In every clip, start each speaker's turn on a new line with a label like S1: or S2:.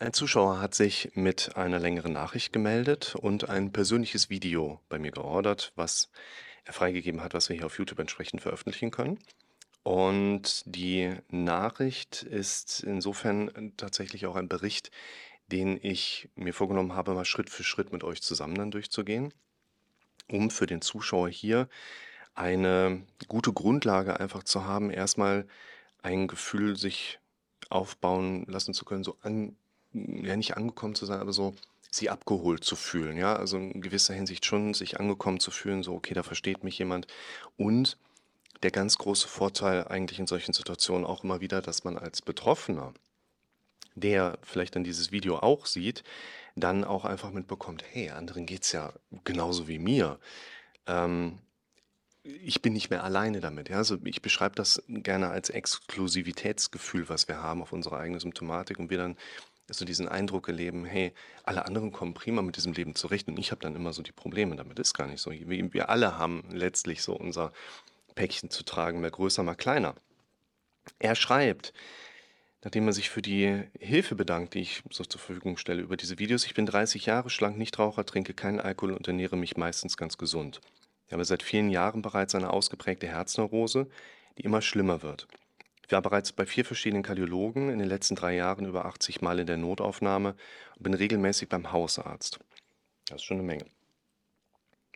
S1: Ein Zuschauer hat sich mit einer längeren Nachricht gemeldet und ein persönliches Video bei mir geordert, was er freigegeben hat, was wir hier auf YouTube entsprechend veröffentlichen können. Und die Nachricht ist insofern tatsächlich auch ein Bericht, den ich mir vorgenommen habe, mal Schritt für Schritt mit euch zusammen dann durchzugehen, um für den Zuschauer hier eine gute Grundlage einfach zu haben, erstmal ein Gefühl sich aufbauen lassen zu können, so an, ja nicht angekommen zu sein, aber so sie abgeholt zu fühlen, ja, also in gewisser Hinsicht schon sich angekommen zu fühlen, so okay, da versteht mich jemand und der ganz große Vorteil eigentlich in solchen Situationen auch immer wieder, dass man als Betroffener, der vielleicht dann dieses Video auch sieht, dann auch einfach mitbekommt, hey, anderen geht's ja genauso wie mir. Ähm, ich bin nicht mehr alleine damit. Ja? Also ich beschreibe das gerne als Exklusivitätsgefühl, was wir haben auf unsere eigene Symptomatik und wir dann so diesen Eindruck erleben, hey, alle anderen kommen prima mit diesem Leben zurecht und ich habe dann immer so die Probleme damit. Ist gar nicht so. Wir, alle haben letztlich so unser Päckchen zu tragen, mal größer, mal kleiner. Er schreibt, nachdem er sich für die Hilfe bedankt, die ich so zur Verfügung stelle über diese Videos, ich bin 30 Jahre schlank, Nichtraucher, trinke keinen Alkohol und ernähre mich meistens ganz gesund. Ich habe seit vielen Jahren bereits eine ausgeprägte Herzneurose, die immer schlimmer wird. Ich war bereits bei vier verschiedenen Kardiologen, in den letzten drei Jahren über 80 Mal in der Notaufnahme und bin regelmäßig beim Hausarzt. Das ist schon eine Menge.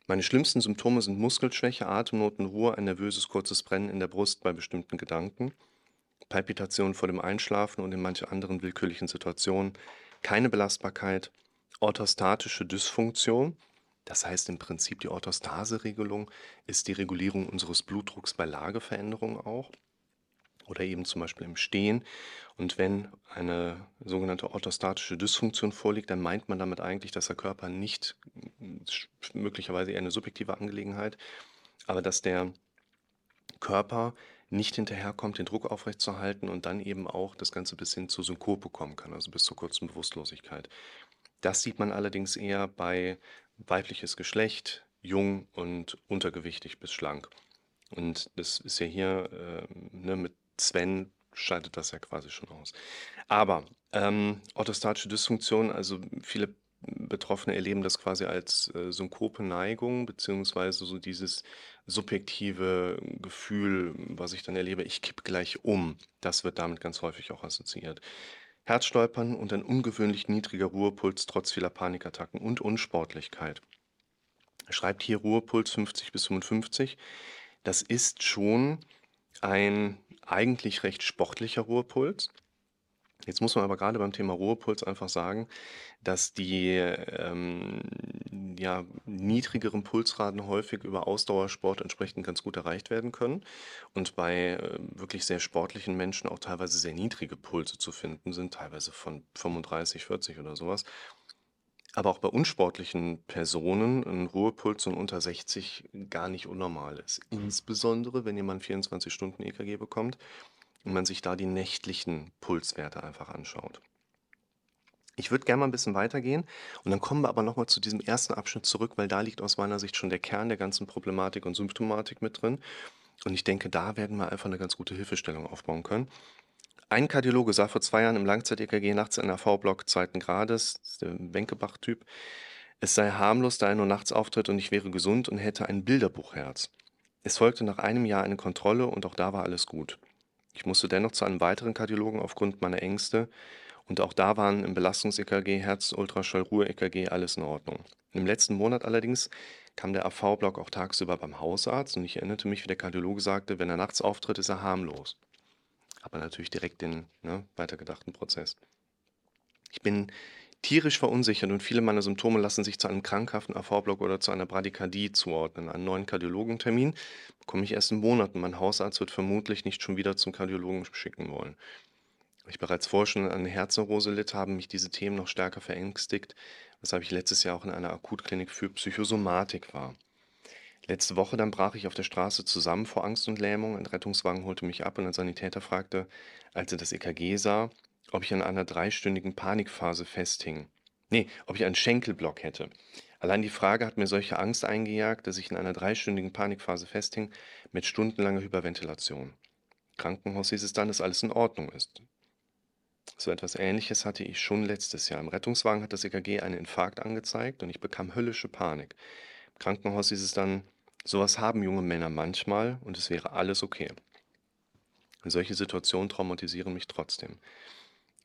S1: Meine schlimmsten Symptome sind Muskelschwäche, Atemnot Ruhe, ein nervöses kurzes Brennen in der Brust bei bestimmten Gedanken, Palpitationen vor dem Einschlafen und in manchen anderen willkürlichen Situationen, keine Belastbarkeit, orthostatische Dysfunktion, das heißt im Prinzip die Orthostaseregelung ist die Regulierung unseres Blutdrucks bei Lageveränderungen auch oder eben zum Beispiel im Stehen. Und wenn eine sogenannte orthostatische Dysfunktion vorliegt, dann meint man damit eigentlich, dass der Körper nicht, möglicherweise eher eine subjektive Angelegenheit, aber dass der Körper nicht hinterherkommt, den Druck aufrechtzuerhalten und dann eben auch das Ganze bis hin zur Synkope kommen kann, also bis zur kurzen Bewusstlosigkeit. Das sieht man allerdings eher bei weibliches Geschlecht, jung und untergewichtig bis schlank. Und das ist ja hier äh, ne, mit Sven schaltet das ja quasi schon aus. Aber ähm, orthostatische Dysfunktion, also viele Betroffene erleben das quasi als äh, Synkope-Neigung, beziehungsweise so dieses subjektive Gefühl, was ich dann erlebe, ich kipp gleich um. Das wird damit ganz häufig auch assoziiert. Herzstolpern und ein ungewöhnlich niedriger Ruhepuls trotz vieler Panikattacken und Unsportlichkeit. Schreibt hier Ruhepuls 50 bis 55. Das ist schon ein eigentlich recht sportlicher Ruhepuls. Jetzt muss man aber gerade beim Thema Ruhepuls einfach sagen, dass die ähm, ja, niedrigeren Pulsraten häufig über Ausdauersport entsprechend ganz gut erreicht werden können und bei äh, wirklich sehr sportlichen Menschen auch teilweise sehr niedrige Pulse zu finden sind, teilweise von 35, 40 oder sowas. Aber auch bei unsportlichen Personen ein Ruhepuls von unter 60 gar nicht unnormal ist. Insbesondere, wenn jemand 24 Stunden EKG bekommt und man sich da die nächtlichen Pulswerte einfach anschaut. Ich würde gerne mal ein bisschen weitergehen und dann kommen wir aber nochmal zu diesem ersten Abschnitt zurück, weil da liegt aus meiner Sicht schon der Kern der ganzen Problematik und Symptomatik mit drin. Und ich denke, da werden wir einfach eine ganz gute Hilfestellung aufbauen können. Ein Kardiologe sah vor zwei Jahren im Langzeit-EKG nachts einen AV-Block zweiten Grades, der Wenkebach-Typ. Es sei harmlos, da er nur nachts auftritt und ich wäre gesund und hätte ein Bilderbuchherz. Es folgte nach einem Jahr eine Kontrolle und auch da war alles gut. Ich musste dennoch zu einem weiteren Kardiologen aufgrund meiner Ängste und auch da waren im Belastungs-EKG, Herz, Ultraschall, Ruhe-EKG alles in Ordnung. Im letzten Monat allerdings kam der AV-Block auch tagsüber beim Hausarzt und ich erinnerte mich, wie der Kardiologe sagte, wenn er nachts auftritt, ist er harmlos man natürlich direkt den ne, weitergedachten Prozess. Ich bin tierisch verunsichert und viele meiner Symptome lassen sich zu einem krankhaften AV-Block oder zu einer Bradykardie zuordnen. Einen neuen Kardiologentermin bekomme ich erst in Monaten. Mein Hausarzt wird vermutlich nicht schon wieder zum Kardiologen schicken wollen. Ich bereits vorher schon an Herzneurose litt, haben mich diese Themen noch stärker verängstigt, weshalb ich letztes Jahr auch in einer Akutklinik für Psychosomatik war. Letzte Woche dann brach ich auf der Straße zusammen vor Angst und Lähmung. Ein Rettungswagen holte mich ab und ein Sanitäter fragte, als er das EKG sah, ob ich an einer dreistündigen Panikphase festhing. Nee, ob ich einen Schenkelblock hätte. Allein die Frage hat mir solche Angst eingejagt, dass ich in einer dreistündigen Panikphase festhing mit stundenlanger Hyperventilation. Krankenhaus hieß es dann, dass alles in Ordnung ist. So etwas Ähnliches hatte ich schon letztes Jahr. Im Rettungswagen hat das EKG einen Infarkt angezeigt und ich bekam höllische Panik. Im Krankenhaus hieß es dann, sowas haben junge Männer manchmal und es wäre alles okay. Solche Situationen traumatisieren mich trotzdem.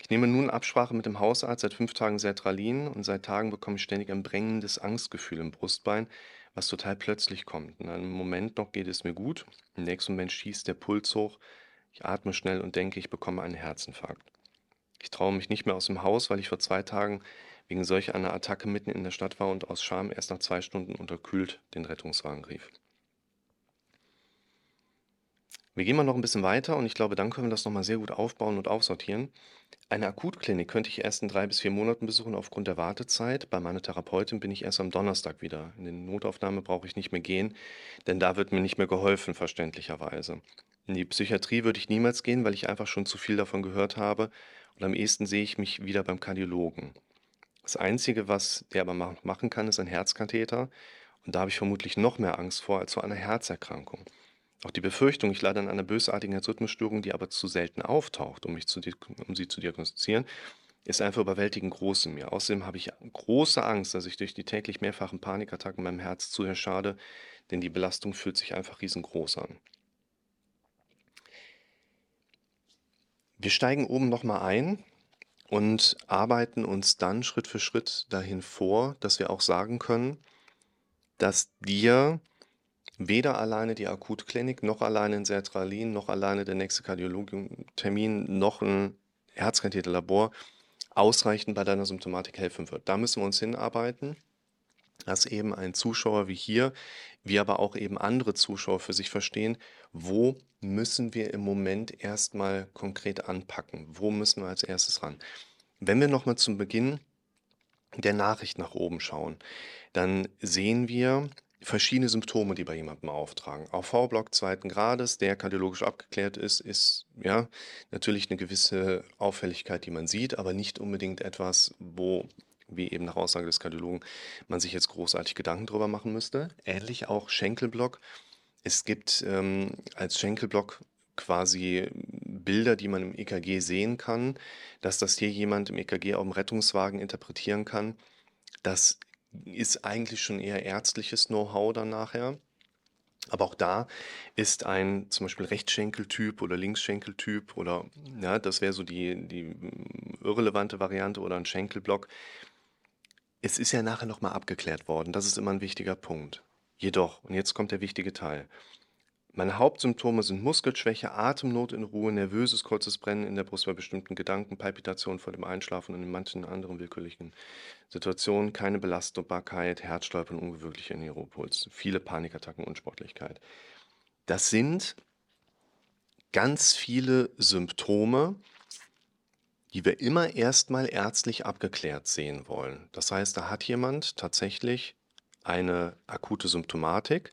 S1: Ich nehme nun Absprache mit dem Hausarzt, seit fünf Tagen Sertralin und seit Tagen bekomme ich ständig ein brennendes Angstgefühl im Brustbein, was total plötzlich kommt. In einem Moment noch geht es mir gut, im nächsten Moment schießt der Puls hoch, ich atme schnell und denke, ich bekomme einen Herzinfarkt. Ich traue mich nicht mehr aus dem Haus, weil ich vor zwei Tagen wegen solch einer Attacke mitten in der Stadt war und aus Scham erst nach zwei Stunden unterkühlt den Rettungswagen rief. Wir gehen mal noch ein bisschen weiter und ich glaube, dann können wir das nochmal sehr gut aufbauen und aufsortieren. Eine Akutklinik könnte ich erst in drei bis vier Monaten besuchen aufgrund der Wartezeit. Bei meiner Therapeutin bin ich erst am Donnerstag wieder. In die Notaufnahme brauche ich nicht mehr gehen, denn da wird mir nicht mehr geholfen, verständlicherweise. In die Psychiatrie würde ich niemals gehen, weil ich einfach schon zu viel davon gehört habe und am ehesten sehe ich mich wieder beim Kardiologen. Das Einzige, was der aber machen kann, ist ein Herzkatheter und da habe ich vermutlich noch mehr Angst vor als vor einer Herzerkrankung. Auch die Befürchtung, ich leide an einer bösartigen Herzrhythmusstörung, die aber zu selten auftaucht, um, mich zu, um sie zu diagnostizieren, ist einfach überwältigend groß in mir. Außerdem habe ich große Angst, dass ich durch die täglich mehrfachen Panikattacken meinem Herz zu sehr schade, denn die Belastung fühlt sich einfach riesengroß an. Wir steigen oben nochmal ein und arbeiten uns dann Schritt für Schritt dahin vor, dass wir auch sagen können, dass dir weder alleine die Akutklinik, noch alleine in Sertralin, noch alleine der nächste Kardiologentermin, noch ein Herzkatheterlabor ausreichend bei deiner Symptomatik helfen wird. Da müssen wir uns hinarbeiten, dass eben ein Zuschauer wie hier, wie aber auch eben andere Zuschauer für sich verstehen, wo müssen wir im Moment erstmal konkret anpacken, wo müssen wir als erstes ran. Wenn wir nochmal zum Beginn der Nachricht nach oben schauen, dann sehen wir, verschiedene Symptome, die bei jemandem auftragen. AV-Block zweiten Grades, der kardiologisch abgeklärt ist, ist ja natürlich eine gewisse Auffälligkeit, die man sieht, aber nicht unbedingt etwas, wo, wie eben nach Aussage des Kardiologen, man sich jetzt großartig Gedanken drüber machen müsste. Ähnlich auch Schenkelblock. Es gibt ähm, als Schenkelblock quasi Bilder, die man im EKG sehen kann, dass das hier jemand im EKG auf dem Rettungswagen interpretieren kann. Das ist eigentlich schon eher ärztliches Know-how dann nachher. Aber auch da ist ein zum Beispiel Rechtschenkeltyp oder Linksschenkeltyp oder ja, das wäre so die, die irrelevante Variante oder ein Schenkelblock. Es ist ja nachher nochmal abgeklärt worden. Das ist immer ein wichtiger Punkt. Jedoch, und jetzt kommt der wichtige Teil, meine Hauptsymptome sind Muskelschwäche, Atemnot in Ruhe, nervöses kurzes Brennen in der Brust bei bestimmten Gedanken, Palpitation vor dem Einschlafen und in manchen anderen willkürlichen Situationen, keine Belastbarkeit, Herzstolpern, ungewöhnlicher Neuropuls, viele Panikattacken, Unsportlichkeit. Das sind ganz viele Symptome, die wir immer erstmal ärztlich abgeklärt sehen wollen. Das heißt, da hat jemand tatsächlich eine akute Symptomatik,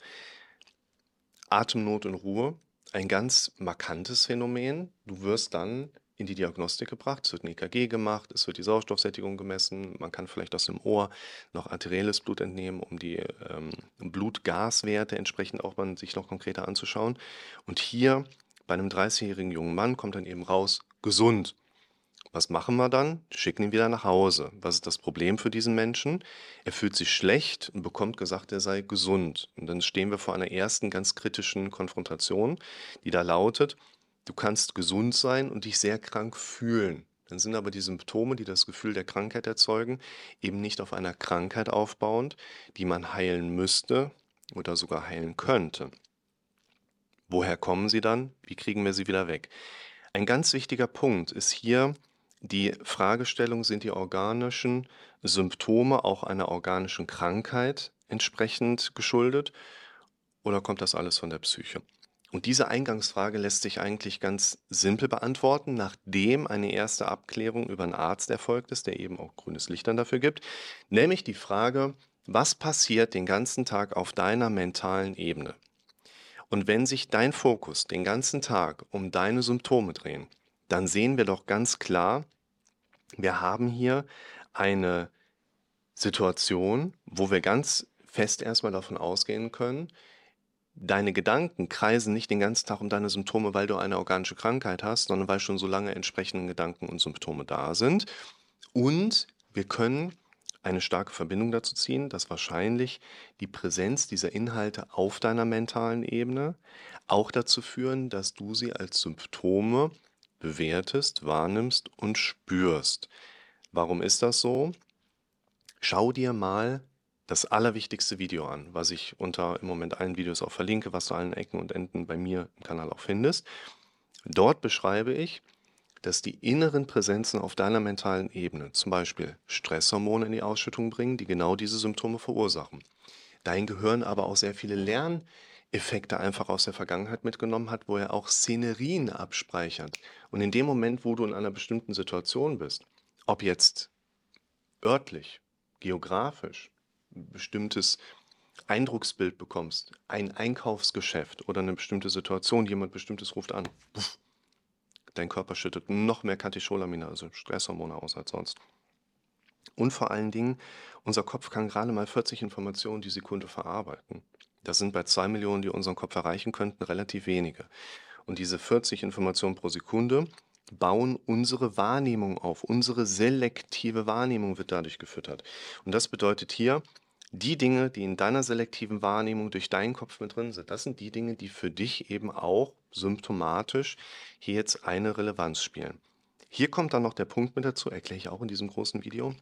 S1: Atemnot und Ruhe, ein ganz markantes Phänomen. Du wirst dann in die Diagnostik gebracht, es wird ein EKG gemacht, es wird die Sauerstoffsättigung gemessen, man kann vielleicht aus dem Ohr noch arterielles Blut entnehmen, um die ähm, Blutgaswerte entsprechend auch mal sich noch konkreter anzuschauen. Und hier bei einem 30-jährigen jungen Mann kommt dann eben raus, gesund. Was machen wir dann? Schicken ihn wieder nach Hause. Was ist das Problem für diesen Menschen? Er fühlt sich schlecht und bekommt gesagt, er sei gesund. Und dann stehen wir vor einer ersten ganz kritischen Konfrontation, die da lautet, du kannst gesund sein und dich sehr krank fühlen. Dann sind aber die Symptome, die das Gefühl der Krankheit erzeugen, eben nicht auf einer Krankheit aufbauend, die man heilen müsste oder sogar heilen könnte. Woher kommen sie dann? Wie kriegen wir sie wieder weg? Ein ganz wichtiger Punkt ist hier die Fragestellung, sind die organischen Symptome auch einer organischen Krankheit entsprechend geschuldet oder kommt das alles von der Psyche? Und diese Eingangsfrage lässt sich eigentlich ganz simpel beantworten, nachdem eine erste Abklärung über einen Arzt erfolgt ist, der eben auch grünes Licht dann dafür gibt, nämlich die Frage, was passiert den ganzen Tag auf deiner mentalen Ebene? Und wenn sich dein Fokus den ganzen Tag um deine Symptome drehen, dann sehen wir doch ganz klar, wir haben hier eine Situation, wo wir ganz fest erstmal davon ausgehen können, deine Gedanken kreisen nicht den ganzen Tag um deine Symptome, weil du eine organische Krankheit hast, sondern weil schon so lange entsprechende Gedanken und Symptome da sind. Und wir können eine starke Verbindung dazu ziehen, dass wahrscheinlich die Präsenz dieser Inhalte auf deiner mentalen Ebene auch dazu führen, dass du sie als Symptome bewertest, wahrnimmst und spürst. Warum ist das so? Schau dir mal das allerwichtigste Video an, was ich unter im Moment allen Videos auch verlinke, was du allen Ecken und Enden bei mir im Kanal auch findest. Dort beschreibe ich, dass die inneren Präsenzen auf deiner mentalen Ebene zum Beispiel Stresshormone in die Ausschüttung bringen, die genau diese Symptome verursachen. Dein Gehirn aber auch sehr viele Lerneffekte einfach aus der Vergangenheit mitgenommen hat, wo er auch Szenerien abspeichert. Und in dem Moment, wo du in einer bestimmten Situation bist, ob jetzt örtlich, geografisch, ein bestimmtes Eindrucksbild bekommst, ein Einkaufsgeschäft oder eine bestimmte Situation, jemand bestimmtes ruft an, puff, dein Körper schüttet noch mehr Katecholamine, also Stresshormone aus als sonst. Und vor allen Dingen, unser Kopf kann gerade mal 40 Informationen die Sekunde verarbeiten. Das sind bei 2 Millionen, die unseren Kopf erreichen könnten, relativ wenige. Und diese 40 Informationen pro Sekunde bauen unsere Wahrnehmung auf. Unsere selektive Wahrnehmung wird dadurch gefüttert. Und das bedeutet hier, die Dinge, die in deiner selektiven Wahrnehmung durch deinen Kopf mit drin sind, das sind die Dinge, die für dich eben auch symptomatisch hier jetzt eine Relevanz spielen. Hier kommt dann noch der Punkt mit dazu, erkläre ich auch in diesem großen Video,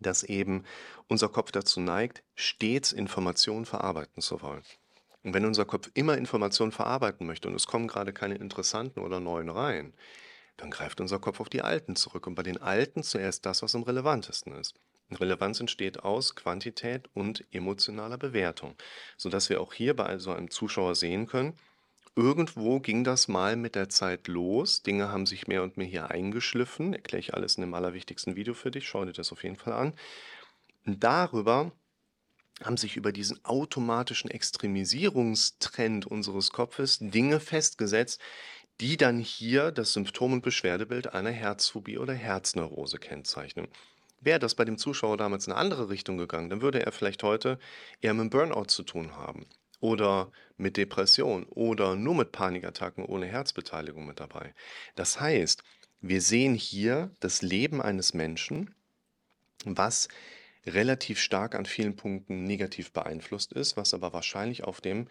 S1: dass eben unser Kopf dazu neigt, stets Informationen verarbeiten zu wollen. Und wenn unser Kopf immer Informationen verarbeiten möchte und es kommen gerade keine interessanten oder neuen rein, dann greift unser Kopf auf die alten zurück und bei den alten zuerst das, was am relevantesten ist. Relevanz entsteht aus Quantität und emotionaler Bewertung, sodass wir auch hier bei so einem Zuschauer sehen können, irgendwo ging das mal mit der Zeit los. Dinge haben sich mehr und mehr hier eingeschliffen. Erkläre ich alles in dem allerwichtigsten Video für dich. Schau dir das auf jeden Fall an. Und darüber haben sich über diesen automatischen Extremisierungstrend unseres Kopfes Dinge festgesetzt, die dann hier das Symptom und Beschwerdebild einer Herzphobie oder Herzneurose kennzeichnen. Wäre das bei dem Zuschauer damals in eine andere Richtung gegangen, dann würde er vielleicht heute eher mit Burnout zu tun haben oder mit Depression oder nur mit Panikattacken ohne Herzbeteiligung mit dabei. Das heißt, wir sehen hier das Leben eines Menschen, was relativ stark an vielen Punkten negativ beeinflusst ist, was aber wahrscheinlich auf dem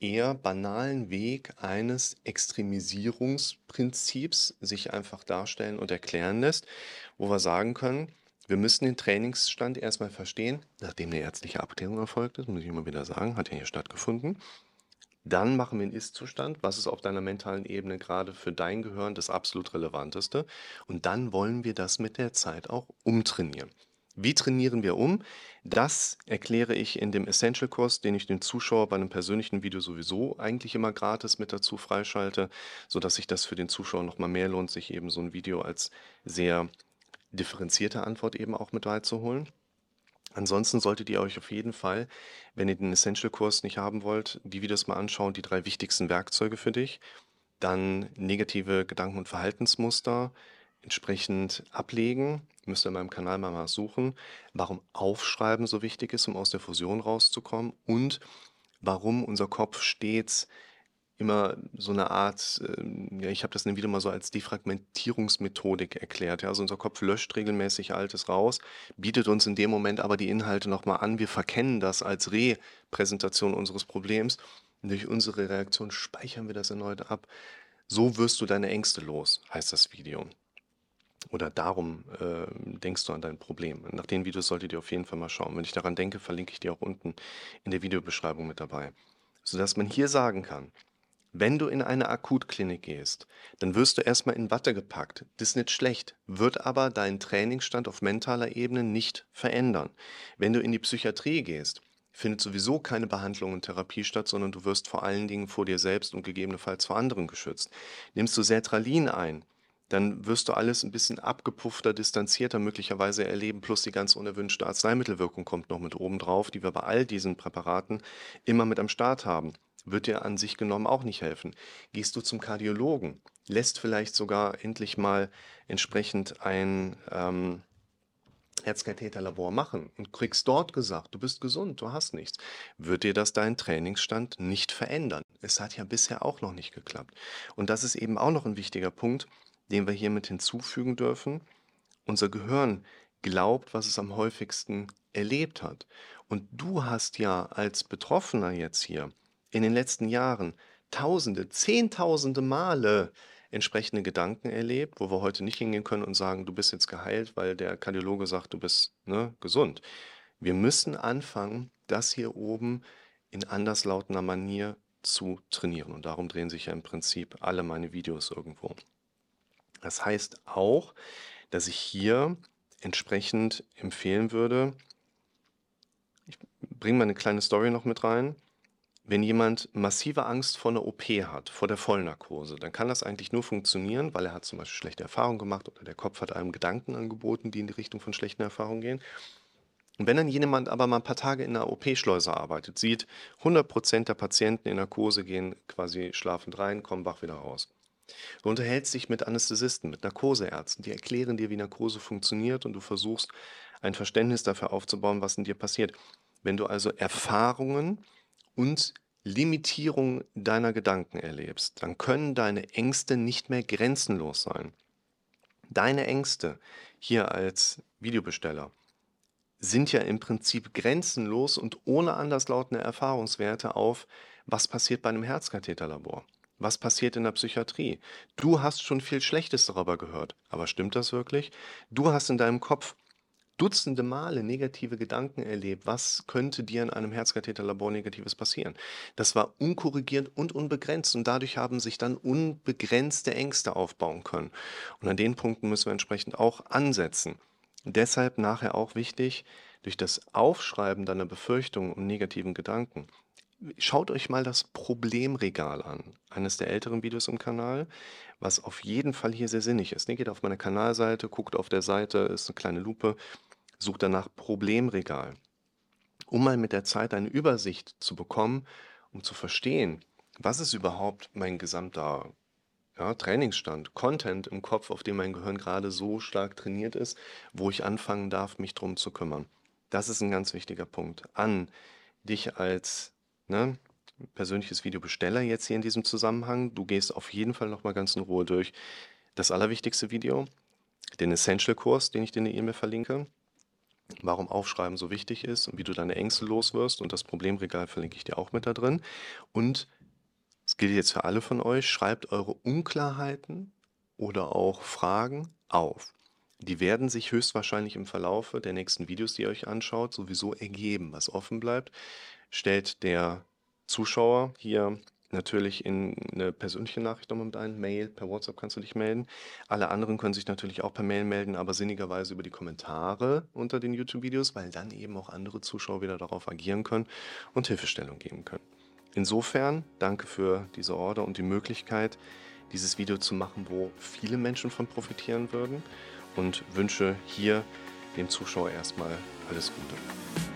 S1: eher banalen Weg eines Extremisierungsprinzips sich einfach darstellen und erklären lässt, wo wir sagen können, wir müssen den Trainingsstand erstmal verstehen, nachdem eine ärztliche Abklärung erfolgt ist, muss ich immer wieder sagen, hat ja hier stattgefunden. Dann machen wir einen Ist-Zustand, was ist auf deiner mentalen Ebene gerade für dein Gehirn das absolut Relevanteste. Und dann wollen wir das mit der Zeit auch umtrainieren. Wie trainieren wir um? Das erkläre ich in dem Essential-Kurs, den ich den Zuschauer bei einem persönlichen Video sowieso eigentlich immer gratis mit dazu freischalte, sodass sich das für den Zuschauer nochmal mehr lohnt, sich eben so ein Video als sehr differenzierte Antwort eben auch mit beizuholen. Ansonsten solltet ihr euch auf jeden Fall, wenn ihr den Essential-Kurs nicht haben wollt, die Videos mal anschauen, die drei wichtigsten Werkzeuge für dich. Dann negative Gedanken- und Verhaltensmuster entsprechend ablegen. Müsst ihr in meinem Kanal mal, mal suchen, warum Aufschreiben so wichtig ist, um aus der Fusion rauszukommen und warum unser Kopf stets immer so eine Art, ähm, ja, ich habe das dem Video mal so als Defragmentierungsmethodik erklärt. Ja, also unser Kopf löscht regelmäßig Altes raus, bietet uns in dem Moment aber die Inhalte nochmal an. Wir verkennen das als Repräsentation unseres Problems. Durch unsere Reaktion speichern wir das erneut ab. So wirst du deine Ängste los, heißt das Video. Oder darum äh, denkst du an dein Problem. Nach den Videos solltet ihr auf jeden Fall mal schauen. Wenn ich daran denke, verlinke ich dir auch unten in der Videobeschreibung mit dabei. Sodass man hier sagen kann, wenn du in eine Akutklinik gehst, dann wirst du erstmal in Watte gepackt. Das ist nicht schlecht, wird aber deinen Trainingsstand auf mentaler Ebene nicht verändern. Wenn du in die Psychiatrie gehst, findet sowieso keine Behandlung und Therapie statt, sondern du wirst vor allen Dingen vor dir selbst und gegebenenfalls vor anderen geschützt. Nimmst du Sertralin ein, dann wirst du alles ein bisschen abgepuffter, distanzierter möglicherweise erleben, plus die ganz unerwünschte Arzneimittelwirkung kommt noch mit oben drauf, die wir bei all diesen Präparaten immer mit am Start haben wird dir an sich genommen auch nicht helfen. Gehst du zum Kardiologen, lässt vielleicht sogar endlich mal entsprechend ein ähm, Herzkatheterlabor machen und kriegst dort gesagt, du bist gesund, du hast nichts, wird dir das deinen Trainingsstand nicht verändern. Es hat ja bisher auch noch nicht geklappt. Und das ist eben auch noch ein wichtiger Punkt, den wir hier mit hinzufügen dürfen. Unser Gehirn glaubt, was es am häufigsten erlebt hat. Und du hast ja als Betroffener jetzt hier in den letzten Jahren Tausende, Zehntausende Male entsprechende Gedanken erlebt, wo wir heute nicht hingehen können und sagen, du bist jetzt geheilt, weil der Kardiologe sagt, du bist ne, gesund. Wir müssen anfangen, das hier oben in anderslautender Manier zu trainieren. Und darum drehen sich ja im Prinzip alle meine Videos irgendwo. Das heißt auch, dass ich hier entsprechend empfehlen würde, ich bringe mal eine kleine Story noch mit rein. Wenn jemand massive Angst vor einer OP hat, vor der Vollnarkose, dann kann das eigentlich nur funktionieren, weil er hat zum Beispiel schlechte Erfahrungen gemacht oder der Kopf hat einem Gedanken angeboten, die in die Richtung von schlechten Erfahrungen gehen. Und wenn dann jemand aber mal ein paar Tage in einer OP-Schleuse arbeitet, sieht, 100% der Patienten in Narkose gehen quasi schlafend rein, kommen wach wieder raus. Du unterhältst dich mit Anästhesisten, mit Narkoseärzten, die erklären dir, wie Narkose funktioniert und du versuchst ein Verständnis dafür aufzubauen, was in dir passiert. Wenn du also Erfahrungen und Limitierung deiner Gedanken erlebst, dann können deine Ängste nicht mehr grenzenlos sein. Deine Ängste hier als Videobesteller sind ja im Prinzip grenzenlos und ohne anderslautende Erfahrungswerte auf, was passiert bei einem Herzkatheterlabor. Was passiert in der Psychiatrie? Du hast schon viel Schlechtes darüber gehört. Aber stimmt das wirklich? Du hast in deinem Kopf dutzende Male negative Gedanken erlebt, was könnte dir in einem Herzkatheterlabor Negatives passieren. Das war unkorrigiert und unbegrenzt und dadurch haben sich dann unbegrenzte Ängste aufbauen können. Und an den Punkten müssen wir entsprechend auch ansetzen. Deshalb nachher auch wichtig, durch das Aufschreiben deiner Befürchtungen und negativen Gedanken, schaut euch mal das Problemregal an. Eines der älteren Videos im Kanal, was auf jeden Fall hier sehr sinnig ist. Ne, geht auf meine Kanalseite, guckt auf der Seite, ist eine kleine Lupe Such danach Problemregal, um mal mit der Zeit eine Übersicht zu bekommen, um zu verstehen, was ist überhaupt mein gesamter ja, Trainingsstand, Content im Kopf, auf dem mein Gehirn gerade so stark trainiert ist, wo ich anfangen darf, mich drum zu kümmern. Das ist ein ganz wichtiger Punkt. An dich als ne, persönliches Videobesteller jetzt hier in diesem Zusammenhang. Du gehst auf jeden Fall nochmal ganz in Ruhe durch das allerwichtigste Video, den Essential-Kurs, den ich dir in der E-Mail verlinke warum Aufschreiben so wichtig ist und wie du deine Ängste loswirst. Und das Problemregal verlinke ich dir auch mit da drin. Und es gilt jetzt für alle von euch, schreibt eure Unklarheiten oder auch Fragen auf. Die werden sich höchstwahrscheinlich im Verlaufe der nächsten Videos, die ihr euch anschaut, sowieso ergeben. Was offen bleibt, stellt der Zuschauer hier natürlich in eine persönliche Nachricht nochmal mit ein. Mail, per WhatsApp kannst du dich melden. Alle anderen können sich natürlich auch per Mail melden, aber sinnigerweise über die Kommentare unter den YouTube-Videos, weil dann eben auch andere Zuschauer wieder darauf agieren können und Hilfestellung geben können. Insofern danke für diese Order und die Möglichkeit, dieses Video zu machen, wo viele Menschen von profitieren würden und wünsche hier dem Zuschauer erstmal alles Gute.